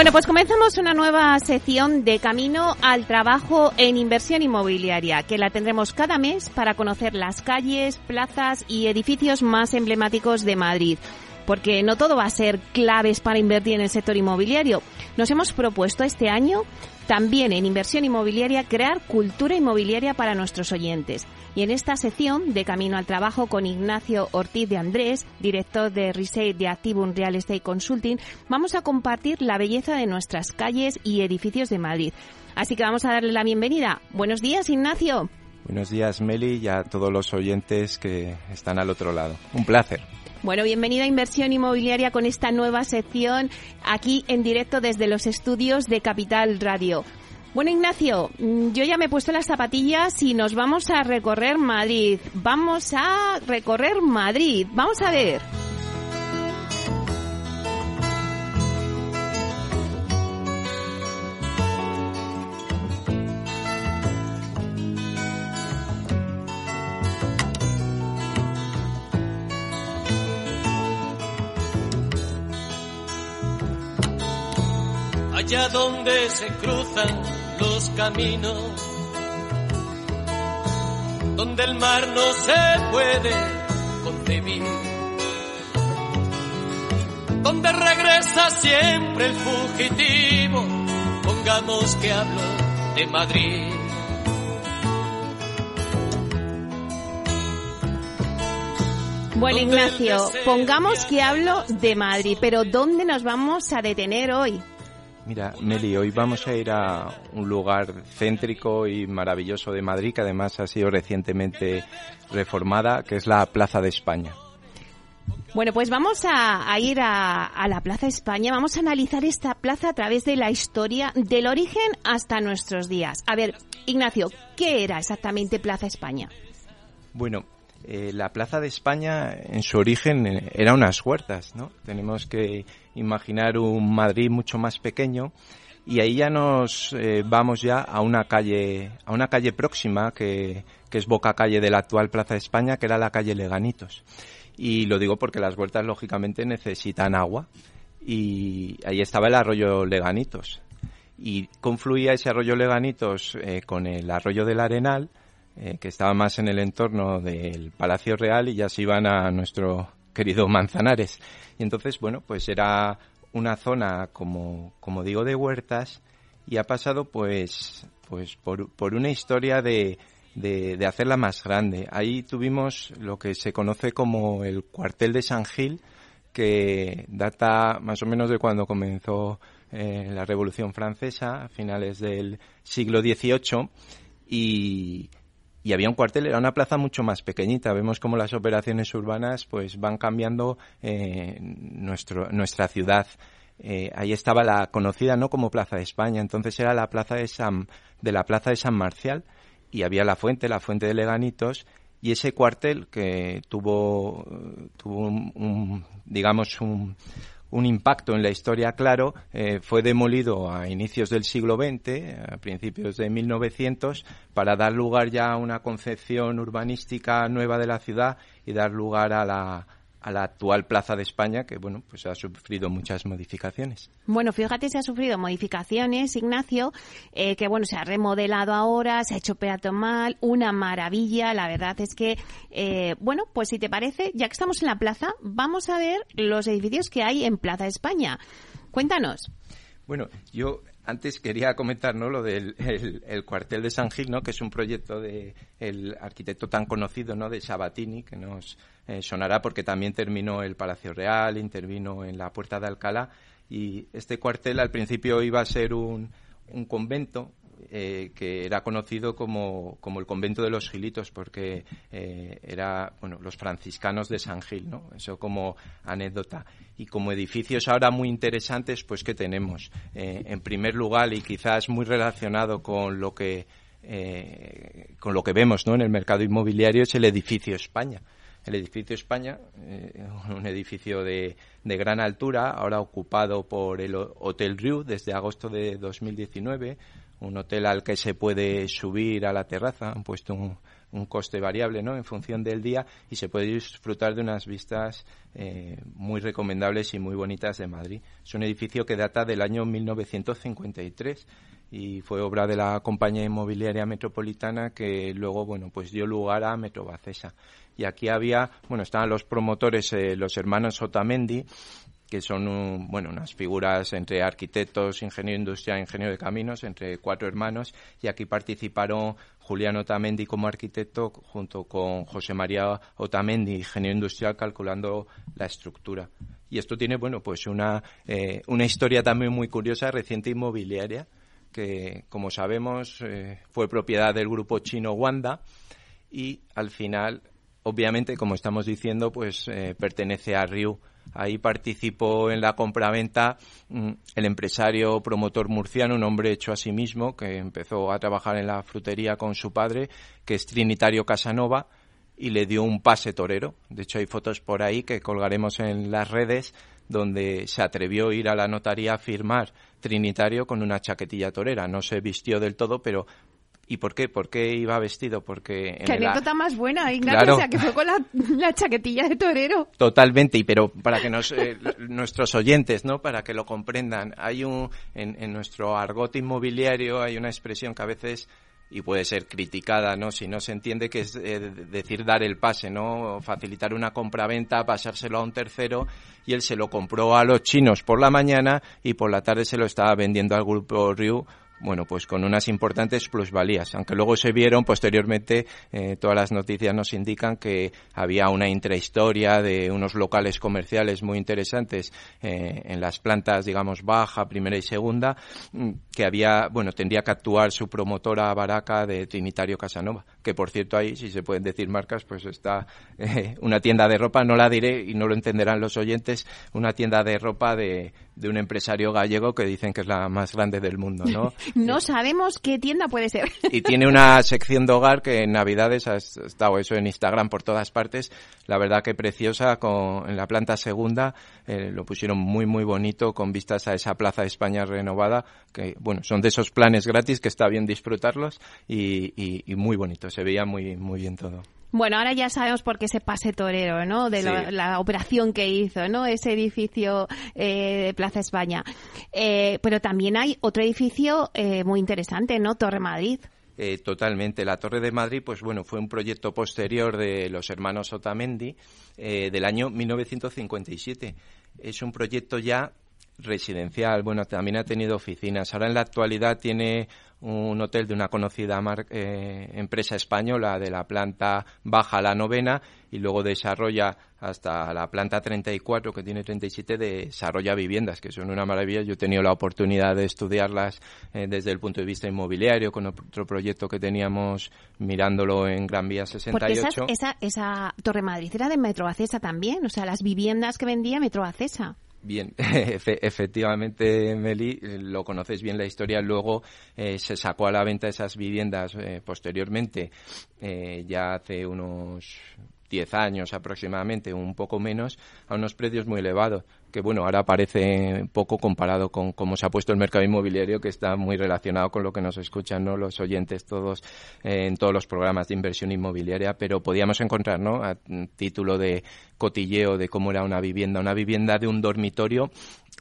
Bueno, pues comenzamos una nueva sección de Camino al Trabajo en Inversión Inmobiliaria, que la tendremos cada mes para conocer las calles, plazas y edificios más emblemáticos de Madrid. Porque no todo va a ser claves para invertir en el sector inmobiliario. Nos hemos propuesto este año también en inversión inmobiliaria crear cultura inmobiliaria para nuestros oyentes. Y en esta sección de Camino al Trabajo con Ignacio Ortiz de Andrés, director de Resale de Activum Real Estate Consulting, vamos a compartir la belleza de nuestras calles y edificios de Madrid. Así que vamos a darle la bienvenida. Buenos días, Ignacio. Buenos días, Meli, y a todos los oyentes que están al otro lado. Un placer. Bueno, bienvenida a Inversión Inmobiliaria con esta nueva sección aquí en directo desde los estudios de Capital Radio. Bueno, Ignacio, mm, yo ya me he puesto las zapatillas y nos vamos a recorrer Madrid. Vamos a recorrer Madrid. Vamos a ver. allá donde se cruzan los caminos, donde el mar no se puede concebir, donde regresa siempre el fugitivo, pongamos que hablo de Madrid. Bueno, Ignacio, pongamos que hablo de Madrid, pero ¿dónde nos vamos a detener hoy? Mira, Meli, hoy vamos a ir a un lugar céntrico y maravilloso de Madrid, que además ha sido recientemente reformada, que es la Plaza de España. Bueno, pues vamos a, ir a, a, la Plaza España. Vamos a analizar esta plaza a través de la historia, del origen hasta nuestros días. A ver, Ignacio, ¿qué era exactamente Plaza España? Bueno, eh, la Plaza de España en su origen eh, era unas huertas, ¿no? Tenemos que imaginar un Madrid mucho más pequeño. Y ahí ya nos eh, vamos ya a una calle a una calle próxima que, que es boca calle de la actual Plaza de España, que era la calle Leganitos. Y lo digo porque las huertas lógicamente necesitan agua. Y ahí estaba el arroyo Leganitos. Y confluía ese arroyo Leganitos con el arroyo del Arenal eh, que estaba más en el entorno del Palacio Real y ya se iban a nuestro querido Manzanares. Y entonces, bueno, pues era una zona, como, como digo, de huertas y ha pasado pues, pues por, por una historia de, de, hacerla más grande. Ahí tuvimos lo que se conoce como el cuartel de San Gil, que data más o menos de cuando comenzó eh, la Revolución Francesa, a finales del siglo XVIII, y, y había un cuartel, era una plaza mucho más pequeñita. Vemos cómo las operaciones urbanas pues van cambiando eh, nuestro, nuestra ciudad. Eh, ahí estaba la conocida no como Plaza de España, entonces era la plaza de San, de la Plaza de San Marcial y había la fuente, la fuente de Leganitos y ese cuartel que tuvo, tuvo un digamos un, un impacto en la historia claro, eh, fue demolido a inicios del siglo XX, a principios de 1900, para dar lugar ya a una concepción urbanística nueva de la ciudad y y dar lugar a la, a la actual Plaza de España, que bueno, pues ha sufrido muchas modificaciones. Bueno, fíjate, se ha sufrido modificaciones, Ignacio, eh, que bueno, se ha remodelado ahora, se ha hecho peatonal, una maravilla. La verdad es que, eh, bueno, pues si te parece, ya que estamos en la plaza, vamos a ver los edificios que hay en Plaza de España. Cuéntanos. Bueno, yo antes quería comentar ¿no? lo del el, cuartel de San Gil, ¿no? que es un proyecto del el arquitecto tan conocido ¿no? de Sabatini, que nos eh, sonará porque también terminó el Palacio Real, intervino en la Puerta de Alcalá, y este cuartel al principio iba a ser un, un convento eh, que era conocido como, el convento de los Gilitos, porque eh, era, bueno, los franciscanos de San Gil, ¿no? Eso como anécdota. Y como edificios ahora muy interesantes, pues que tenemos. Eh, en primer lugar, y quizás muy relacionado con lo que, con lo que vemos, ¿no? En el mercado inmobiliario, es el edificio España el edificio España, un edificio de, de, gran altura, ahora ocupado por el Hotel Riu desde agosto de 2019, un hotel al que se puede subir a la terraza, han puesto un, coste variable ¿no? en función del día y se puede disfrutar de unas vistas eh, muy recomendables y muy bonitas de Madrid. Es un edificio que data del año 1953 y fue obra de la compañía inmobiliaria metropolitana que luego bueno pues dio lugar a Metrobacesa y aquí había bueno estaban los promotores eh, los hermanos Otamendi que son bueno, unas figuras entre arquitectos, ingeniero industrial, ingeniero de caminos, entre cuatro hermanos, y aquí participaron Julián Otamendi como arquitecto junto con José María Otamendi, ingeniero industrial, calculando la estructura. Y esto tiene, bueno, pues una, eh, una historia también muy curiosa, reciente inmobiliaria, que, como sabemos, eh, fue propiedad del grupo chino Wanda y al final, obviamente, como estamos diciendo, pues eh, pertenece a Riu Ahí participó en la compraventa mm, el empresario promotor murciano, un hombre hecho a sí mismo, que empezó a trabajar en la frutería con su padre, que es Trinitario Casanova, y le dio un pase torero. De hecho, hay fotos por ahí que colgaremos en las redes donde se atrevió a ir a la notaría a firmar Trinitario con una chaquetilla torera. No se vistió del todo, pero ¿Y por qué? ¿Por qué iba vestido? Porque... Qué anécdota más buena, Ignacio, o sea, que fue con la, chaquetilla de torero. Totalmente, y pero para que nos, eh, nuestros oyentes, ¿no? Para que lo comprendan, hay un... En, nuestro argot inmobiliario hay una expresión que a veces y puede ser criticada, ¿no? Si no se entiende que es eh, decir dar el pase, ¿no? Facilitar una compraventa, pasárselo a un tercero y él se lo compró a los chinos por la mañana y por la tarde se lo estaba vendiendo al grupo Ryu bueno, pues con unas importantes plusvalías, aunque luego se vieron posteriormente, eh, todas las noticias nos indican que había una intrahistoria de unos locales comerciales muy interesantes eh, en las plantas, digamos, baja, primera y segunda, mm, que había, bueno, tendría que actuar su promotora Baraca de Trinitario Casanova, que por cierto ahí, si se pueden decir marcas, pues está eh, una tienda de ropa, no la diré y no lo entenderán los oyentes, una tienda de ropa de, de un empresario gallego que dicen que es la más grande del mundo, ¿no? no sabemos qué tienda puede ser. y tiene una sección de hogar que en Navidades ha estado eso en Instagram por todas partes. La verdad que preciosa, con, en la planta segunda eh, lo pusieron muy, muy bonito con vistas a esa Plaza de España renovada, que bueno, son de esos planes gratis que está bien disfrutarlos y, y muy bonito, se veía muy, muy bien todo. Bueno, ahora ya sabemos por qué ese pase torero, ¿no? De la operación que hizo, ¿no? Ese edificio eh, de Plaza España. Eh, pero también hay otro edificio eh, muy interesante, ¿no? Torre Madrid. totalmente. La Torre de Madrid, pues bueno, fue un proyecto posterior de los hermanos Otamendi del año 1957. Es un proyecto ya residencial, bueno, también ha tenido oficinas. Ahora en la actualidad tiene un hotel de una conocida eh, empresa española de la planta baja la novena y luego desarrolla hasta la planta 34 que tiene 37 desarrolla viviendas que son una maravilla. Yo he tenido la oportunidad de estudiarlas eh, desde el punto de vista inmobiliario con otro proyecto que teníamos mirándolo en Gran Vía 68. Porque esa, esa Torre Madrid era de Metro Acesa también, o sea, las viviendas que vendía Metro Acesa. Bien, efectivamente, Meli, eh, lo conoces bien la historia. Luego eh, se sacó a la venta esas viviendas eh, posteriormente, ya hace unos 10 años aproximadamente, un poco menos, a unos precios muy elevados, que bueno, ahora parece poco comparado con cómo se ha puesto el mercado inmobiliario, que está muy relacionado con lo que nos escuchan ¿no? los oyentes todos eh, en todos los programas de inversión inmobiliaria, pero podíamos encontrar, ¿no? a título de cotilleo de cómo era una vivienda, una vivienda de un dormitorio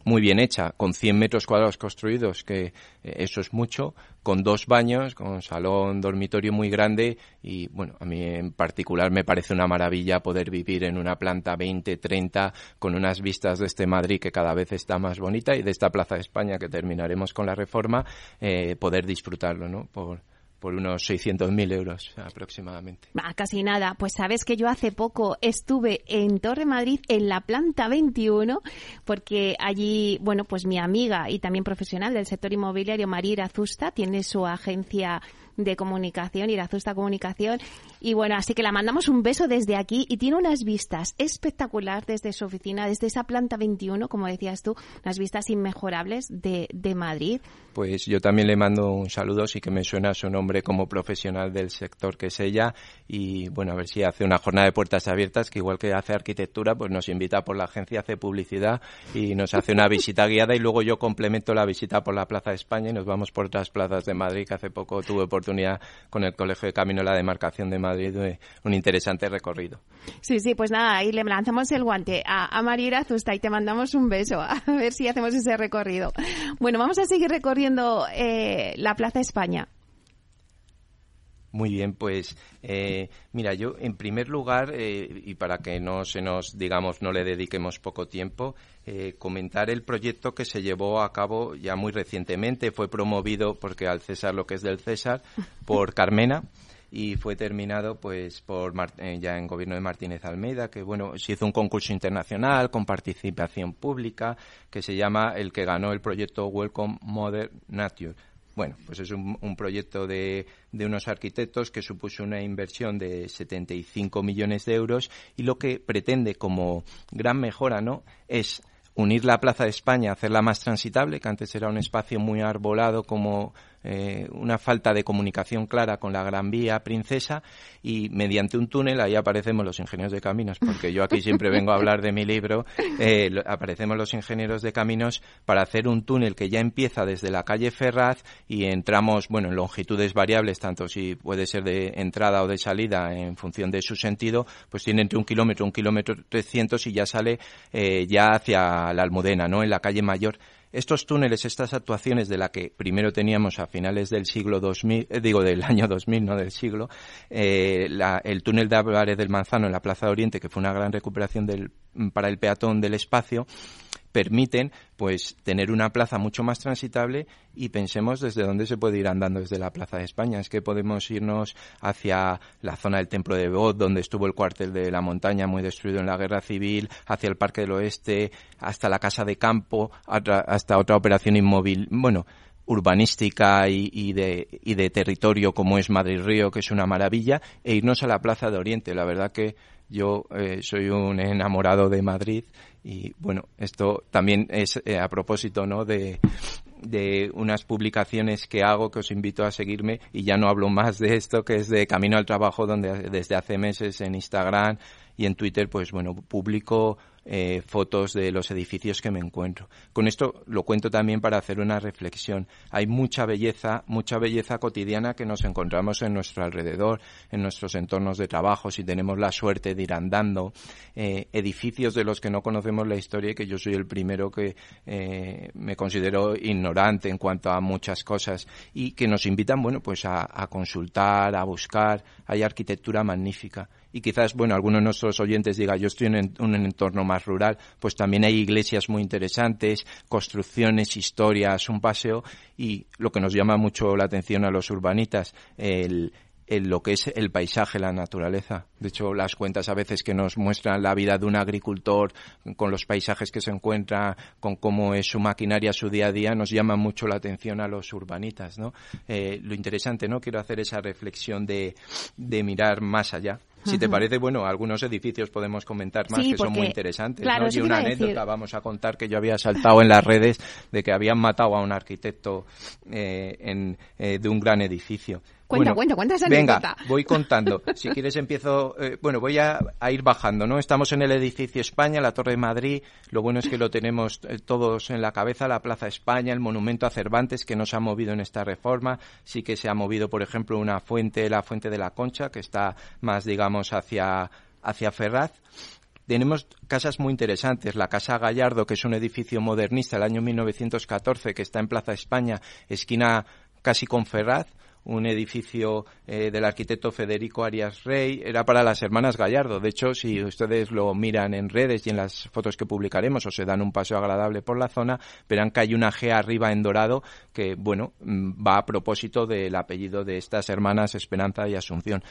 muy bien hecha, con 100 metros cuadrados construidos, que eh, eso es mucho, con dos baños, con salón, dormitorio muy grande y, bueno, a mí en particular me parece una maravilla poder vivir en una planta 20, 30, con unas vistas de este Madrid que cada vez está más bonita y de esta Plaza de España que terminaremos con la reforma, eh, poder disfrutarlo, ¿no? Por, por unos 600.000 euros aproximadamente. casi nada. Pues sabes que yo hace poco estuve en Torre Madrid, en la planta 21, porque allí, bueno, pues mi amiga y también profesional del sector inmobiliario, María Azusta, tiene su agencia de comunicación, Irazusta Comunicación. Y bueno, así que la mandamos un beso desde aquí y tiene unas vistas espectacular desde su oficina, desde esa planta 21, como decías tú, unas vistas inmejorables de, de Madrid. Pues yo también le mando un saludo, sí que me suena su nombre como profesional del sector que es ella y bueno, a ver si hace una jornada de puertas abiertas que igual que hace arquitectura, pues nos invita por la agencia, hace publicidad y nos hace una visita guiada y luego yo complemento la visita por la Plaza de España y nos vamos por otras plazas de Madrid que hace poco tuve oportunidad con el Colegio de Camino de la Demarcación de Madrid, un interesante recorrido. Sí, sí, pues nada, ahí le lanzamos el guante a, a María Azusta y te mandamos un beso, a ver si hacemos ese recorrido. Bueno, vamos a seguir recorriendo eh, la Plaza España. Muy bien, pues eh, mira, yo en primer lugar, eh, y para que no se nos, digamos, no le dediquemos poco tiempo, eh, comentar el proyecto que se llevó a cabo ya muy recientemente. Fue promovido, porque al César lo que es del César, por Carmena y fue terminado pues por ya en gobierno de Martínez Almeida que bueno se hizo un concurso internacional con participación pública que se llama el que ganó el proyecto Welcome Modern Nature bueno, pues es un, proyecto de, de, unos arquitectos que supuso una inversión de 75 millones de euros y lo que pretende como gran mejora, ¿no? Es unir la Plaza de España, hacerla más transitable, que antes era un espacio muy arbolado como eh, una falta de comunicación clara con la Gran Vía Princesa y mediante un túnel, ahí aparecemos los ingenieros de caminos, porque yo aquí siempre vengo a hablar de mi libro, eh, aparecemos los ingenieros de caminos para hacer un túnel que ya empieza desde la calle Ferraz y entramos, bueno, en longitudes variables, tanto si puede ser de entrada o de salida en función de su sentido, pues tiene entre un kilómetro, un kilómetro trescientos y ya sale eh, ya hacia la Almudena, ¿no? En la calle Mayor estos túneles, estas actuaciones de la que primero teníamos a finales del siglo 2000, eh, digo del año 2000, no del siglo, eh, el túnel de Álvarez del Manzano en la Plaza de Oriente, que fue una gran recuperación del, para el peatón del espacio, permiten pues tener una plaza mucho más transitable y pensemos desde dónde se puede ir andando desde la Plaza de España. Es que podemos irnos hacia la zona del Templo de Bod, donde estuvo el cuartel de la montaña muy destruido en la Guerra Civil, hacia el Parque del Oeste, hasta la Casa de Campo, hasta otra operación inmóvil, bueno, urbanística y, de, y de territorio como es Madrid Río, que es una maravilla, e irnos a la Plaza de Oriente. La verdad que yo eh, soy un enamorado de Madrid y bueno, esto también es eh, a propósito ¿no? de, de unas publicaciones que hago que os invito a seguirme y ya no hablo más de esto que es de Camino al Trabajo donde desde hace meses en Instagram y en Twitter pues bueno publico eh, fotos de los edificios que me encuentro. Con esto lo cuento también para hacer una reflexión. Hay mucha belleza, mucha belleza cotidiana que nos encontramos en nuestro alrededor, en nuestros entornos de trabajo, si tenemos la suerte de ir andando, eh, edificios de los que no conocemos la historia y que yo soy el primero que eh, me considero ignorante en cuanto a muchas cosas y que nos invitan, bueno, pues a, a consultar, a buscar. Hay arquitectura magnífica y quizás, bueno, alguno de nuestros oyentes diga, yo estoy en un entorno más rural, pues también hay iglesias muy interesantes, construcciones, historias, un paseo y lo que nos llama mucho la atención a los urbanitas, el, lo que es el paisaje, la naturaleza. De hecho, las cuentas a veces que nos muestran la vida de un agricultor con los paisajes que se encuentra, con cómo es su maquinaria, su día a día, nos llaman mucho la atención a los urbanitas, ¿no? Eh, lo interesante, ¿no? Quiero hacer esa reflexión de, de mirar más allá. Si te parece, bueno, algunos edificios podemos comentar más que son muy interesantes. Y una anécdota vamos a contar que yo había saltado en las redes de que habían matado a un arquitecto eh, en, eh, de un gran edificio. Cuenta, Bueno, cuenta, cuenta esa Venga, anécdota. voy contando. Si quieres empiezo, eh, bueno, voy a, a ir bajando, ¿no? Estamos en el edificio España, la Torre de Madrid. Lo bueno es que lo tenemos eh, todos en la cabeza, la Plaza España, el monumento a Cervantes que nos ha movido en esta reforma. Sí que se ha movido, por ejemplo, una fuente, la fuente de la Concha, que está más, digamos, hacia, hacia Ferraz. Tenemos casas muy interesantes. La Casa Gallardo, que es un edificio modernista del año 1914, que está en Plaza España, esquina casi con Ferraz un edificio eh, del arquitecto Federico Arias Rey, era para las hermanas Gallardo. De hecho, si ustedes lo miran en redes y en las fotos que publicaremos o se dan un paseo agradable por la zona, verán que hay una G arriba en dorado que, bueno, mm, va a propósito del apellido de estas hermanas Esperanza y Asunción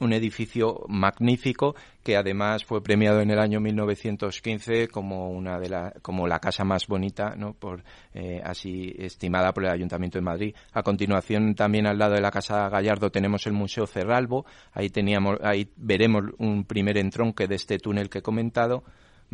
un edificio magnífico que además fue premiado en el año 1915 como una de la como la casa más bonita no por eh, así estimada por el Ayuntamiento de Madrid. A continuación también al lado de la casa Gallardo tenemos el Museo Cerralbo. Ahí teníamos ahí veremos un primer entronque de este túnel que he comentado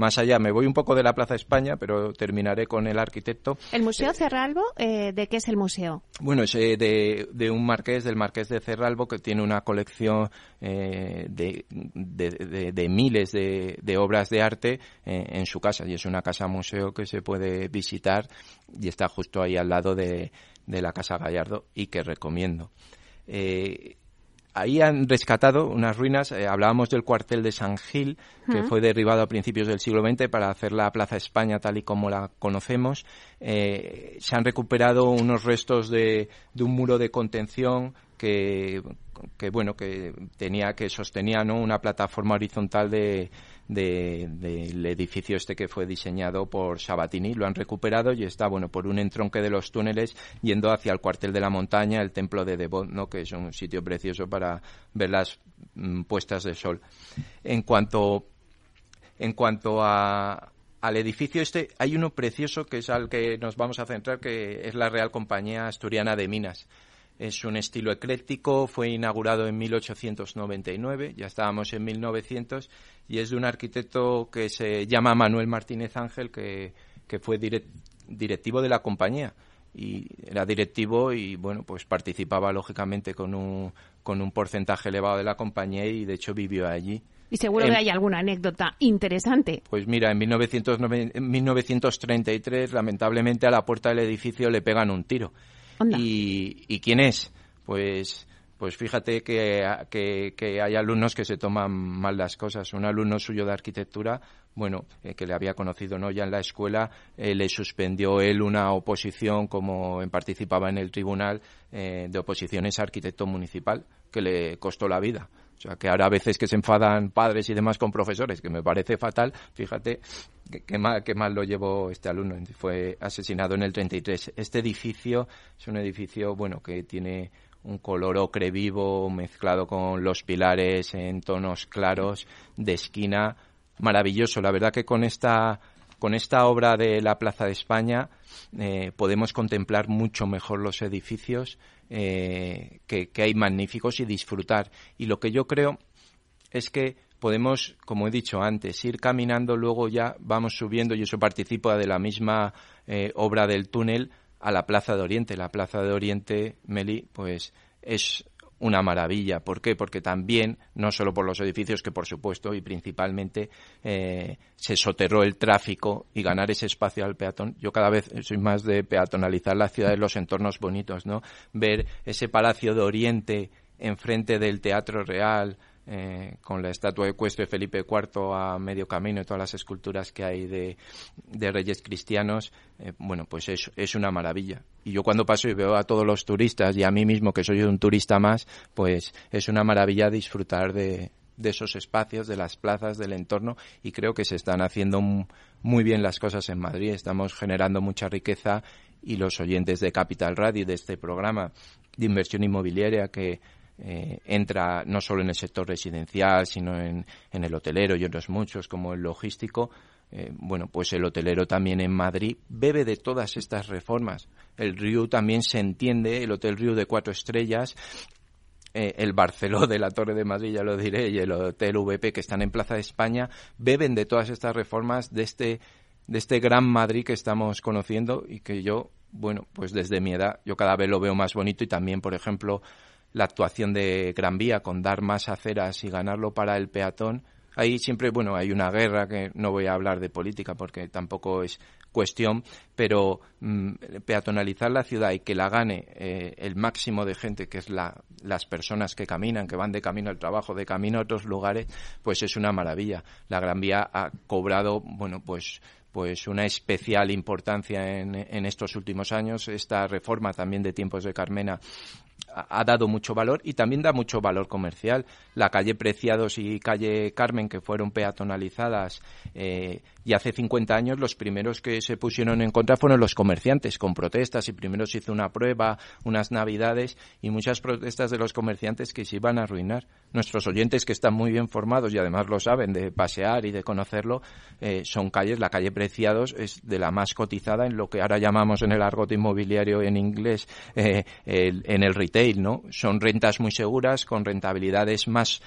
más allá. Me voy un poco de la Plaza España, pero terminaré con el arquitecto. ¿El Museo Cerralbo? Eh, ¿De qué es el museo? Bueno, es eh, de, de, un marqués, del marqués de Cerralbo, que tiene una colección eh, de, de, de, miles de, obras de arte en su casa. Y es una casa museo que se puede visitar y está justo ahí al lado de, la Casa Gallardo y que recomiendo. Eh, ahí han rescatado unas ruinas. Eh, hablábamos del cuartel de San Gil, que fue derribado a principios del siglo XX para hacer la Plaza España tal y como la conocemos. Eh, se han recuperado unos restos de, de un muro de contención que, que, bueno que tenía que sostenía ¿no? una plataforma horizontal de, del de, edificio este que fue diseñado por Sabatini. Lo han recuperado y está, bueno, por un entronque de los túneles yendo hacia el cuartel de la montaña, el templo de Devot, ¿no? que es un sitio precioso para ver las mm, puestas de sol. En cuanto, en cuanto a, al edificio este, hay uno precioso que es al que nos vamos a centrar, que es la Real Compañía Asturiana de Minas. Es un estilo ecléctico, fue inaugurado en 1899, ya estábamos en 1900, y es de un arquitecto que se llama Manuel Martínez Ángel, que, que fue directivo de la compañía. Y era directivo y, bueno, pues participaba lógicamente con un, con un porcentaje elevado de la compañía y, de hecho, vivió allí. Y seguro que hay alguna anécdota interesante. Pues mira, en, 1909, en 1933, lamentablemente, a la puerta del edificio le pegan un tiro y, ¿Y quién es? Pues pues fíjate que, que, hay alumnos que se toman mal las cosas. Un alumno suyo de arquitectura, bueno, eh, que le había conocido no ya en la escuela, eh, le suspendió él una oposición como participaba en el tribunal eh, de oposiciones a arquitecto municipal, que le costó la vida. O sea, que ahora a veces que se enfadan padres y demás con profesores, que me parece fatal, fíjate qué mal, qué mal lo llevó este alumno. Fue asesinado en el 33. Este edificio es un edificio, bueno, que tiene un color ocre vivo mezclado con los pilares en tonos claros de esquina. Maravilloso. La verdad que con esta con esta obra de la Plaza de España eh, podemos contemplar mucho mejor los edificios eh, que, hay magníficos y disfrutar. Y lo que yo creo es que podemos, como he dicho antes, ir caminando, luego ya vamos subiendo, y eso participa de la misma eh, obra del túnel, a la Plaza de Oriente. La Plaza de Oriente, Meli, pues es una maravilla. ¿Por qué? Porque también, no solo por los edificios, que por supuesto y principalmente eh, se soterró el tráfico y ganar ese espacio al peatón. Yo cada vez soy más de peatonalizar la ciudad los entornos bonitos, ¿no? Ver ese Palacio de Oriente enfrente del Teatro Real, eh, con la estatua de de Felipe IV a medio camino y todas las esculturas que hay de, reyes cristianos, eh, bueno, pues es, es una maravilla. Y yo cuando paso y veo a todos los turistas y a mí mismo, que soy un turista más, pues es una maravilla disfrutar de, de esos espacios, de las plazas, del entorno y creo que se están haciendo muy bien las cosas en Madrid. Estamos generando mucha riqueza y los oyentes de Capital Radio, de este programa de inversión inmobiliaria que eh, entra no solo en el sector residencial, sino en, el hotelero y otros muchos, como el logístico, eh, bueno, pues el hotelero también en Madrid bebe de todas estas reformas. El Río también se entiende, el Hotel Río de cuatro estrellas, eh, el Barceló de la Torre de Madrid, ya lo diré, y el Hotel VP que están en Plaza de España, beben de todas estas reformas de este, de este gran Madrid que estamos conociendo y que yo, bueno, pues desde mi edad, yo cada vez lo veo más bonito y también, por ejemplo, la actuación de Gran Vía con dar más aceras y ganarlo para el peatón, ahí siempre, bueno, hay una guerra que no voy a hablar de política porque tampoco es cuestión, pero mm, peatonalizar la ciudad y que la gane eh, el máximo de gente, que es la, las personas que caminan, que van de camino al trabajo, de camino a otros lugares, pues es una maravilla. La Gran Vía ha cobrado, bueno, pues pues una especial importancia en, en estos últimos años. Esta reforma también de tiempos de Carmena ha dado mucho valor y también da mucho valor comercial. La calle Preciados y calle Carmen, que fueron peatonalizadas eh, y hace 50 años, los primeros que se pusieron en contra fueron los comerciantes, con protestas y primero se hizo una prueba, unas navidades y muchas protestas de los comerciantes que se iban a arruinar. Nuestros oyentes que están muy bien formados y además lo saben de pasear y de conocerlo, eh, son calles, la calle Preciados es de la más cotizada en lo que ahora llamamos en el argot inmobiliario en inglés, eh, en el retail ¿no? Son rentas muy seguras, con rentabilidades más,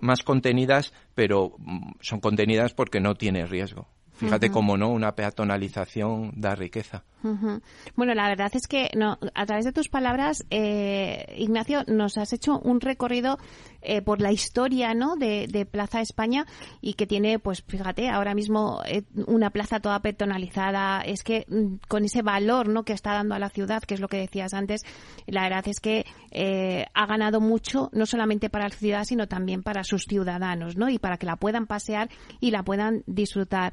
más contenidas, pero mm, son contenidas porque no tiene riesgo. Fíjate cómo no, una peatonalización da riqueza. Bueno, la verdad es que no, a través de tus palabras, eh, Ignacio, nos has hecho un recorrido eh, por la historia ¿no? de, Plaza España y que tiene, pues fíjate, ahora mismo eh, una plaza toda peatonalizada. Es que mm, con ese valor ¿no? que está dando a la ciudad, que es lo que decías antes, la verdad es que ha ganado mucho, no solamente para la ciudad, sino también para sus ciudadanos, ¿no? Y para que la puedan pasear y la puedan disfrutar.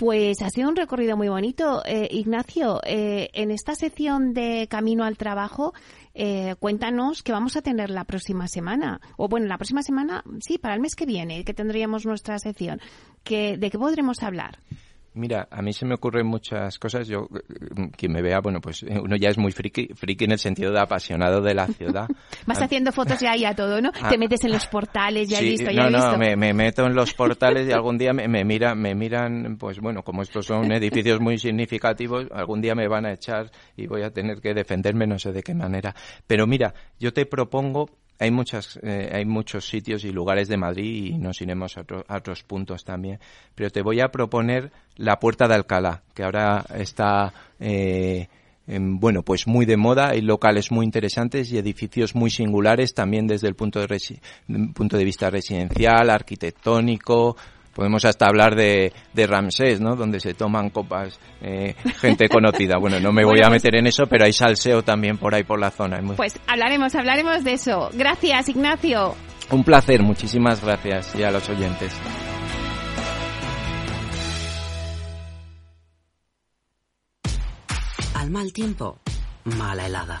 Pues ha sido un recorrido muy bonito. Eh, Ignacio, eh, en esta sección de Camino al Trabajo, eh, cuéntanos qué vamos a tener la próxima semana. O bueno, la próxima semana, sí, para el mes que viene, que tendríamos nuestra sección. ¿De qué podremos hablar? Mira, a mí se me ocurren muchas cosas. Yo, quien me vea, bueno, pues uno ya es muy friki, friki en el sentido de apasionado de la ciudad. Vas haciendo fotos ya y a todo, ¿no? Ah. Te metes en los portales, ya sí, visto, ya no, no, visto. Me, me, meto en los portales y algún día me, me, mira, me miran, pues bueno, como estos son edificios muy significativos, algún día me van a echar y voy a tener que defenderme, no sé de qué manera. Pero mira, yo te propongo hay muchas eh, hay muchos sitios y lugares de Madrid y nos iremos a, otro, a, otros puntos también. Pero te voy a proponer la puerta de Alcalá que ahora está eh, en, bueno pues muy de moda. Hay locales muy interesantes y edificios muy singulares también desde el punto de, punto de vista residencial arquitectónico podemos hasta hablar de, de Ramsés, ¿no? Donde se toman copas eh, gente conocida. Bueno, no me voy a pues- meter en eso, pero hay salseo también por ahí por la zona. Muy- Pues hablaremos, hablaremos de eso. Gracias, Ignacio. Un placer, muchísimas gracias y a los oyentes. Al mal tiempo, mala helada.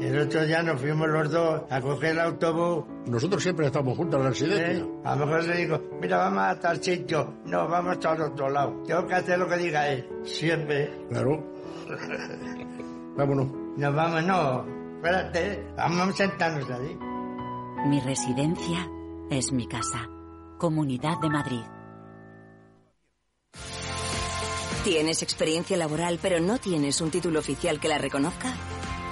El otro día nos fuimos los dos a coger el autobús. Nosotros siempre estamos juntos en la residencia. ¿eh? A lo mejor le digo, mira, vamos a tal sitio. No, vamos al otro lado. Tengo que hacer lo que diga él. Siempre. Claro. Vámonos. Nos vamos, no. Espérate, vamos a sentarnos ahí. Mi residencia es mi casa. Comunidad de Madrid. ¿Tienes experiencia laboral pero no tienes un título oficial que la reconozca?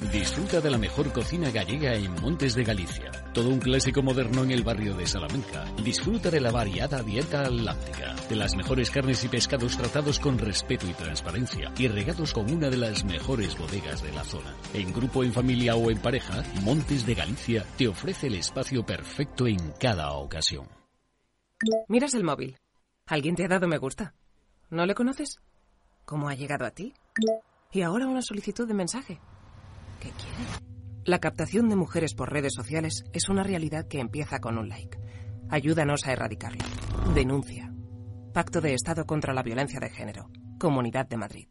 Disfruta de la mejor cocina gallega en Montes de Galicia. Todo un clásico moderno en el barrio de Salamanca. Disfruta de la variada dieta atlántica, de las mejores carnes y pescados tratados con respeto y transparencia y regados con una de las mejores bodegas de la zona. En grupo, en familia o en pareja, Montes de Galicia te ofrece el espacio perfecto en cada ocasión. Miras el móvil. Alguien te ha dado me gusta. ¿No le conoces? ¿Cómo ha llegado a ti? Y ahora una solicitud de mensaje. La captación de mujeres por redes sociales es una realidad que empieza con un like. Ayúdanos a erradicarla. Denuncia. Pacto de Estado contra la Violencia de Género. Comunidad de Madrid.